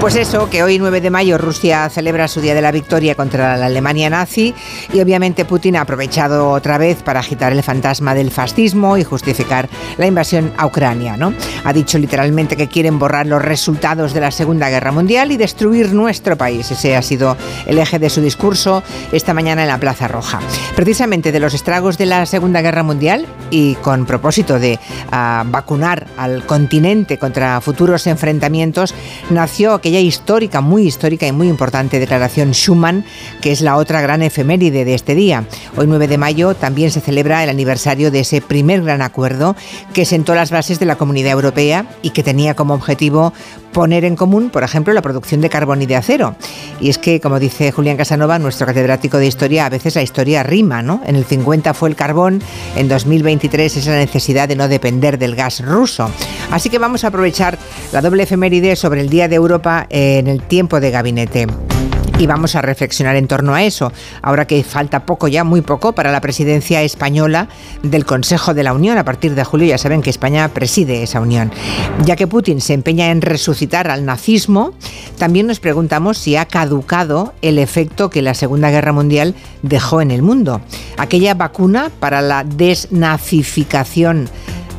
Pues eso, que hoy 9 de mayo Rusia celebra su Día de la Victoria contra la Alemania nazi y obviamente Putin ha aprovechado otra vez para agitar el fantasma del fascismo y justificar la invasión a Ucrania. ¿no? Ha dicho literalmente que quieren borrar los resultados de la Segunda Guerra Mundial y destruir nuestro país. Ese ha sido el eje de su discurso esta mañana en la Plaza Roja. Precisamente de los estragos de la Segunda Guerra Mundial y con propósito de uh, vacunar al continente contra futuros enfrentamientos, nació aquella histórica, muy histórica y muy importante declaración Schuman, que es la otra gran efeméride de este día. Hoy 9 de mayo también se celebra el aniversario de ese primer gran acuerdo que sentó las bases de la Comunidad Europea y que tenía como objetivo poner en común, por ejemplo, la producción de carbón y de acero. Y es que, como dice Julián Casanova, nuestro catedrático de historia, a veces la historia rima, ¿no? En el 50 fue el carbón, en 2023 es la necesidad de no depender del gas ruso. Así que vamos a aprovechar la doble efeméride sobre el Día de Europa en el tiempo de gabinete y vamos a reflexionar en torno a eso, ahora que falta poco ya, muy poco, para la presidencia española del Consejo de la Unión. A partir de julio ya saben que España preside esa unión. Ya que Putin se empeña en resucitar al nazismo, también nos preguntamos si ha caducado el efecto que la Segunda Guerra Mundial dejó en el mundo. Aquella vacuna para la desnazificación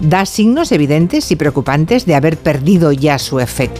da signos evidentes y preocupantes de haber perdido ya su efecto.